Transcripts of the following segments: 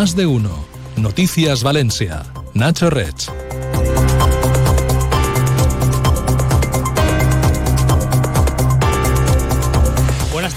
Más de uno. Noticias Valencia. Nacho Rech.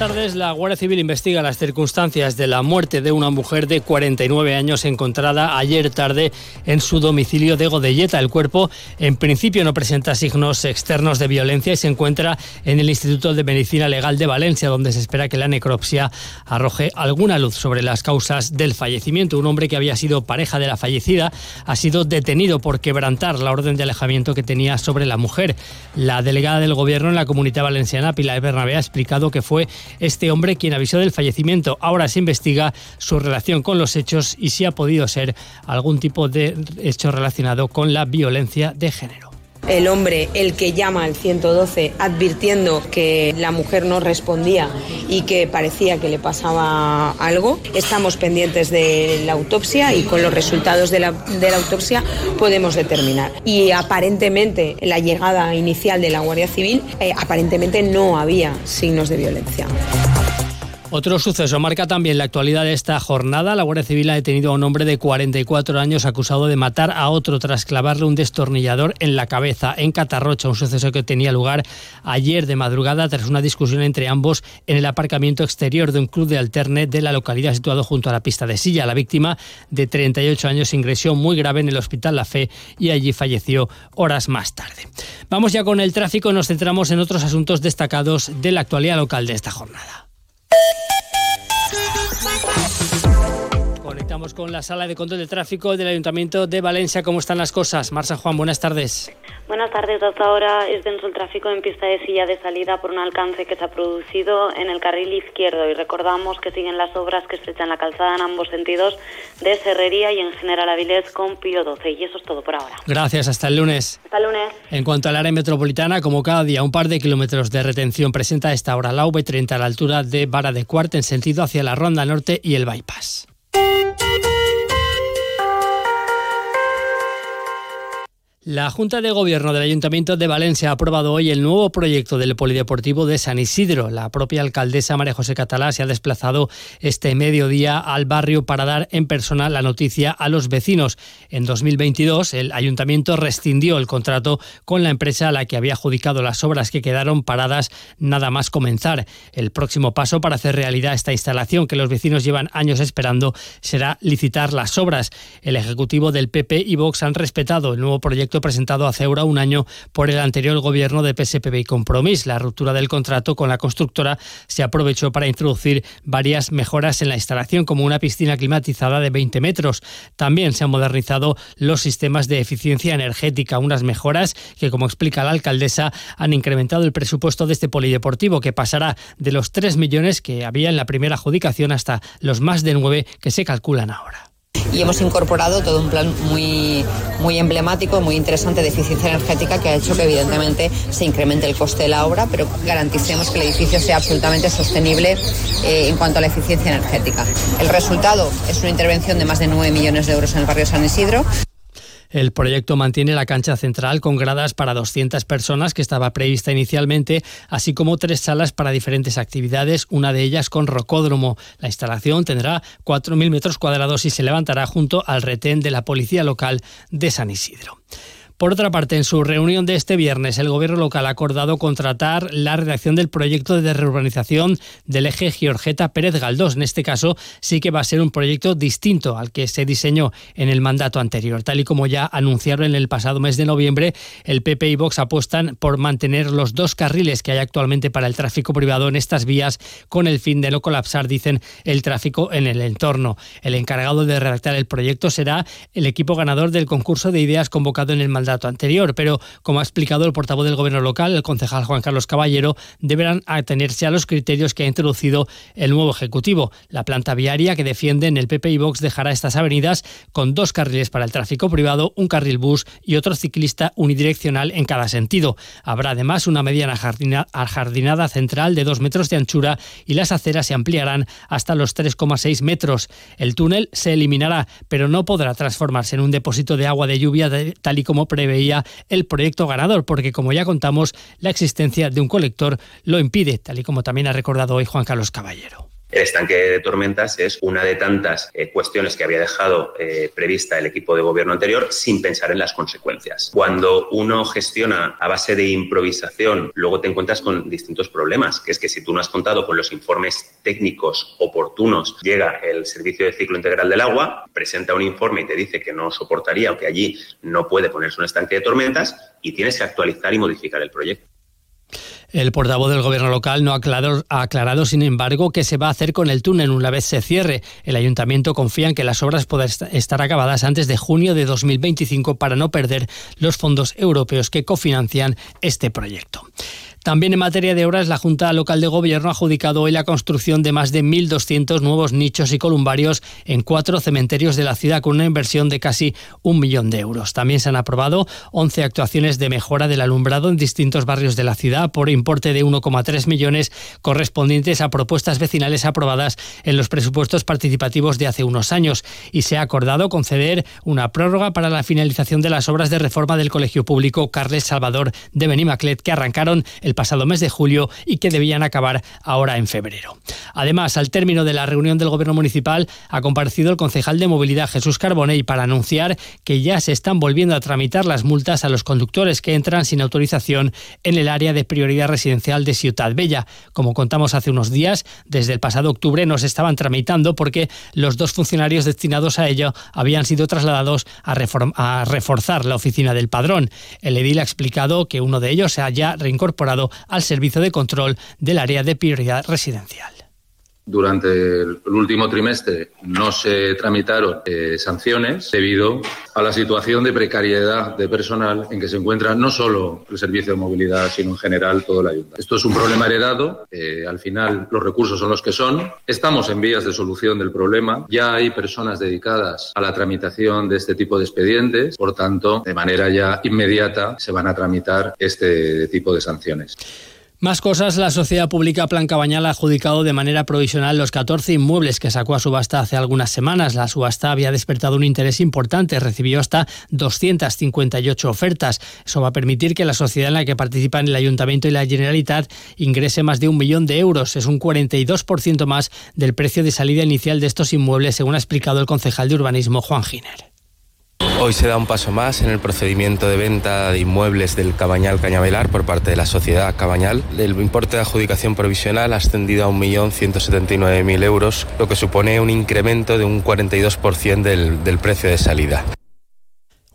Tardes. La Guardia Civil investiga las circunstancias de la muerte de una mujer de 49 años encontrada ayer tarde en su domicilio de Godelleta. El cuerpo, en principio, no presenta signos externos de violencia y se encuentra en el Instituto de Medicina Legal de Valencia, donde se espera que la necropsia arroje alguna luz sobre las causas del fallecimiento. Un hombre que había sido pareja de la fallecida ha sido detenido por quebrantar la orden de alejamiento que tenía sobre la mujer. La delegada del Gobierno en la Comunidad Valenciana, Pilar Bernabé, ha explicado que fue este hombre quien avisó del fallecimiento. Ahora se investiga su relación con los hechos y si ha podido ser algún tipo de hecho relacionado con la violencia de género el hombre el que llama al 112 advirtiendo que la mujer no respondía y que parecía que le pasaba algo. Estamos pendientes de la autopsia y con los resultados de la, autopsia podemos determinar. Y aparentemente, en la llegada inicial de la Guardia Civil, eh, aparentemente no había signos de violencia. Otro suceso marca también la actualidad de esta jornada. La Guardia Civil ha detenido a un hombre de 44 años acusado de matar a otro tras clavarle un destornillador en la cabeza en Catarrocha, un suceso que tenía lugar ayer de madrugada tras una discusión entre ambos en el aparcamiento exterior de un club de alterne de la localidad situado junto a la pista de silla. La víctima de 38 años ingresó muy grave en el Hospital La Fe y allí falleció horas más tarde. Vamos ya con el tráfico, nos centramos en otros asuntos destacados de la actualidad local de esta jornada. Con la sala de control de tráfico del Ayuntamiento de Valencia. ¿Cómo están las cosas? Marsa Juan, buenas tardes. Buenas tardes. Hasta ahora es denso el tráfico en pista de silla de salida por un alcance que se ha producido en el carril izquierdo. Y recordamos que siguen las obras que estrechan la calzada en ambos sentidos de Serrería y en General Avilés con Pío 12. Y eso es todo por ahora. Gracias. Hasta el lunes. Hasta el lunes. En cuanto al área metropolitana, como cada día, un par de kilómetros de retención presenta a esta hora la V30 a la altura de Vara de Cuarta en sentido hacia la Ronda Norte y el Bypass. Thank you. La Junta de Gobierno del Ayuntamiento de Valencia ha aprobado hoy el nuevo proyecto del Polideportivo de San Isidro. La propia alcaldesa María José Catalá se ha desplazado este mediodía al barrio para dar en persona la noticia a los vecinos. En 2022, el Ayuntamiento rescindió el contrato con la empresa a la que había adjudicado las obras que quedaron paradas nada más comenzar. El próximo paso para hacer realidad esta instalación que los vecinos llevan años esperando será licitar las obras. El Ejecutivo del PP y Vox han respetado el nuevo proyecto presentado hace ahora un año por el anterior gobierno de PSPB y Compromís. La ruptura del contrato con la constructora se aprovechó para introducir varias mejoras en la instalación, como una piscina climatizada de 20 metros. También se han modernizado los sistemas de eficiencia energética, unas mejoras que, como explica la alcaldesa, han incrementado el presupuesto de este polideportivo, que pasará de los 3 millones que había en la primera adjudicación hasta los más de 9 que se calculan ahora y hemos incorporado todo un plan muy, muy emblemático, muy interesante de eficiencia energética que ha hecho que evidentemente se incremente el coste de la obra, pero garanticemos que el edificio sea absolutamente sostenible eh, en cuanto a la eficiencia energética. El resultado es una intervención de más de 9 millones de euros en el barrio San Isidro. El proyecto mantiene la cancha central con gradas para 200 personas que estaba prevista inicialmente, así como tres salas para diferentes actividades, una de ellas con rocódromo. La instalación tendrá 4.000 metros cuadrados y se levantará junto al retén de la policía local de San Isidro. Por otra parte, en su reunión de este viernes, el gobierno local ha acordado contratar la redacción del proyecto de reurbanización del eje Georgeta Pérez Galdós. En este caso, sí que va a ser un proyecto distinto al que se diseñó en el mandato anterior. Tal y como ya anunciaron en el pasado mes de noviembre, el PP y Vox apuestan por mantener los dos carriles que hay actualmente para el tráfico privado en estas vías con el fin de no colapsar, dicen, el tráfico en el entorno. El encargado de redactar el proyecto será el equipo ganador del concurso de ideas convocado en el mandato anterior, pero como ha explicado el portavoz del gobierno local, el concejal Juan Carlos Caballero, deberán atenerse a los criterios que ha introducido el nuevo ejecutivo. La planta viaria que defienden el PP y Vox dejará estas avenidas con dos carriles para el tráfico privado, un carril bus y otro ciclista unidireccional en cada sentido. Habrá además una mediana jardinada central de dos metros de anchura y las aceras se ampliarán hasta los 3,6 metros. El túnel se eliminará, pero no podrá transformarse en un depósito de agua de lluvia tal y como preveía el proyecto ganador, porque como ya contamos, la existencia de un colector lo impide, tal y como también ha recordado hoy Juan Carlos Caballero. El estanque de tormentas es una de tantas eh, cuestiones que había dejado eh, prevista el equipo de gobierno anterior sin pensar en las consecuencias. Cuando uno gestiona a base de improvisación, luego te encuentras con distintos problemas, que es que si tú no has contado con los informes técnicos oportunos, llega el Servicio de Ciclo Integral del Agua, presenta un informe y te dice que no soportaría o que allí no puede ponerse un estanque de tormentas y tienes que actualizar y modificar el proyecto. El portavoz del gobierno local no ha aclarado, sin embargo, qué se va a hacer con el túnel una vez se cierre. El ayuntamiento confía en que las obras puedan estar acabadas antes de junio de 2025 para no perder los fondos europeos que cofinancian este proyecto. También en materia de obras, la Junta Local de Gobierno ha adjudicado hoy la construcción de más de 1.200 nuevos nichos y columbarios en cuatro cementerios de la ciudad con una inversión de casi un millón de euros. También se han aprobado 11 actuaciones de mejora del alumbrado en distintos barrios de la ciudad por importe de 1,3 millones correspondientes a propuestas vecinales aprobadas en los presupuestos participativos de hace unos años. Y se ha acordado conceder una prórroga para la finalización de las obras de reforma del Colegio Público Carles Salvador de Benimaclet que arrancaron el pasado mes de julio y que debían acabar ahora en febrero. Además, al término de la reunión del Gobierno Municipal, ha comparecido el concejal de Movilidad Jesús Carbonell para anunciar que ya se están volviendo a tramitar las multas a los conductores que entran sin autorización en el área de prioridad residencial de Ciudad Bella. Como contamos hace unos días, desde el pasado octubre no se estaban tramitando porque los dos funcionarios destinados a ello habían sido trasladados a, a reforzar la oficina del padrón. El edil ha explicado que uno de ellos se haya reincorporado al servicio de control del área de prioridad residencial. Durante el último trimestre no se tramitaron eh, sanciones debido a la situación de precariedad de personal en que se encuentra no solo el servicio de movilidad, sino en general todo el ayuntamiento. Esto es un problema heredado. Eh, al final los recursos son los que son. Estamos en vías de solución del problema. Ya hay personas dedicadas a la tramitación de este tipo de expedientes. Por tanto, de manera ya inmediata se van a tramitar este tipo de sanciones. Más cosas, la sociedad pública Plan Cabañal ha adjudicado de manera provisional los 14 inmuebles que sacó a subasta hace algunas semanas. La subasta había despertado un interés importante, recibió hasta 258 ofertas. Eso va a permitir que la sociedad en la que participan el Ayuntamiento y la Generalitat ingrese más de un millón de euros. Es un 42% más del precio de salida inicial de estos inmuebles, según ha explicado el concejal de urbanismo Juan Giner. Hoy se da un paso más en el procedimiento de venta de inmuebles del Cabañal Cañavelar por parte de la sociedad Cabañal. El importe de adjudicación provisional ha ascendido a 1.179.000 euros, lo que supone un incremento de un 42% del, del precio de salida.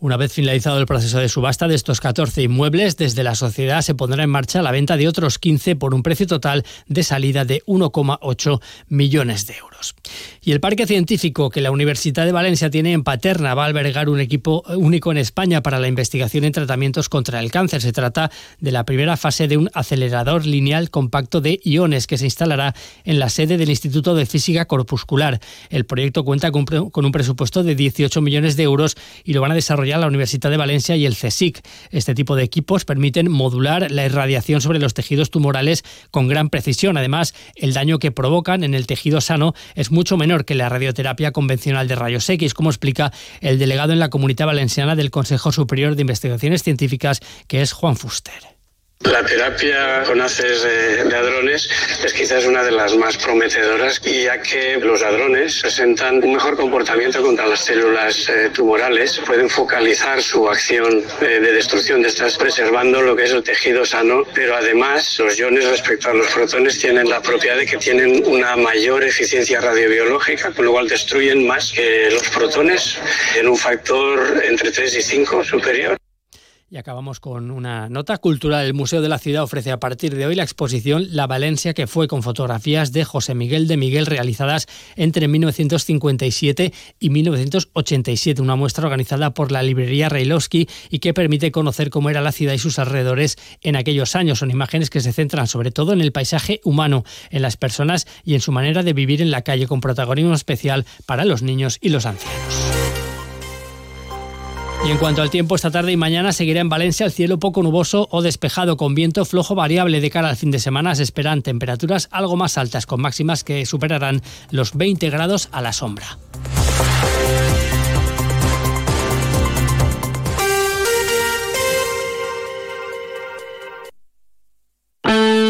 Una vez finalizado el proceso de subasta de estos 14 inmuebles, desde la sociedad se pondrá en marcha la venta de otros 15 por un precio total de salida de 1,8 millones de euros. Y el parque científico que la Universidad de Valencia tiene en Paterna va a albergar un equipo único en España para la investigación en tratamientos contra el cáncer. Se trata de la primera fase de un acelerador lineal compacto de iones que se instalará en la sede del Instituto de Física Corpuscular. El proyecto cuenta con un presupuesto de 18 millones de euros y lo van a desarrollar la Universidad de Valencia y el CSIC. Este tipo de equipos permiten modular la irradiación sobre los tejidos tumorales con gran precisión. Además, el daño que provocan en el tejido sano es mucho menor que la radioterapia convencional de rayos X, como explica el delegado en la Comunidad Valenciana del Consejo Superior de Investigaciones Científicas, que es Juan Fuster. La terapia con haces de, hadrones es quizás una de las más prometedoras, ya que los hadrones presentan un mejor comportamiento contra las células eh, tumorales, pueden focalizar su acción eh, de destrucción de estas, preservando lo que es el tejido sano, pero además los iones respecto a los protones tienen la propiedad de que tienen una mayor eficiencia radiobiológica, con lo cual destruyen más que los protones en un factor entre 3 y 5 superior. Y acabamos con una nota cultural. El Museo de la Ciudad ofrece a partir de hoy la exposición La Valencia, que fue con fotografías de José Miguel de Miguel realizadas entre 1957 y 1987. Una muestra organizada por la librería Reilowski y que permite conocer cómo era la ciudad y sus alrededores en aquellos años. Son imágenes que se centran sobre todo en el paisaje humano, en las personas y en su manera de vivir en la calle, con protagonismo especial para los niños y los ancianos. Y en cuanto al tiempo, esta tarde y mañana seguirá en Valencia el cielo poco nuboso o despejado con viento flojo variable de cara al fin de semana. Se esperan temperaturas algo más altas con máximas que superarán los 20 grados a la sombra.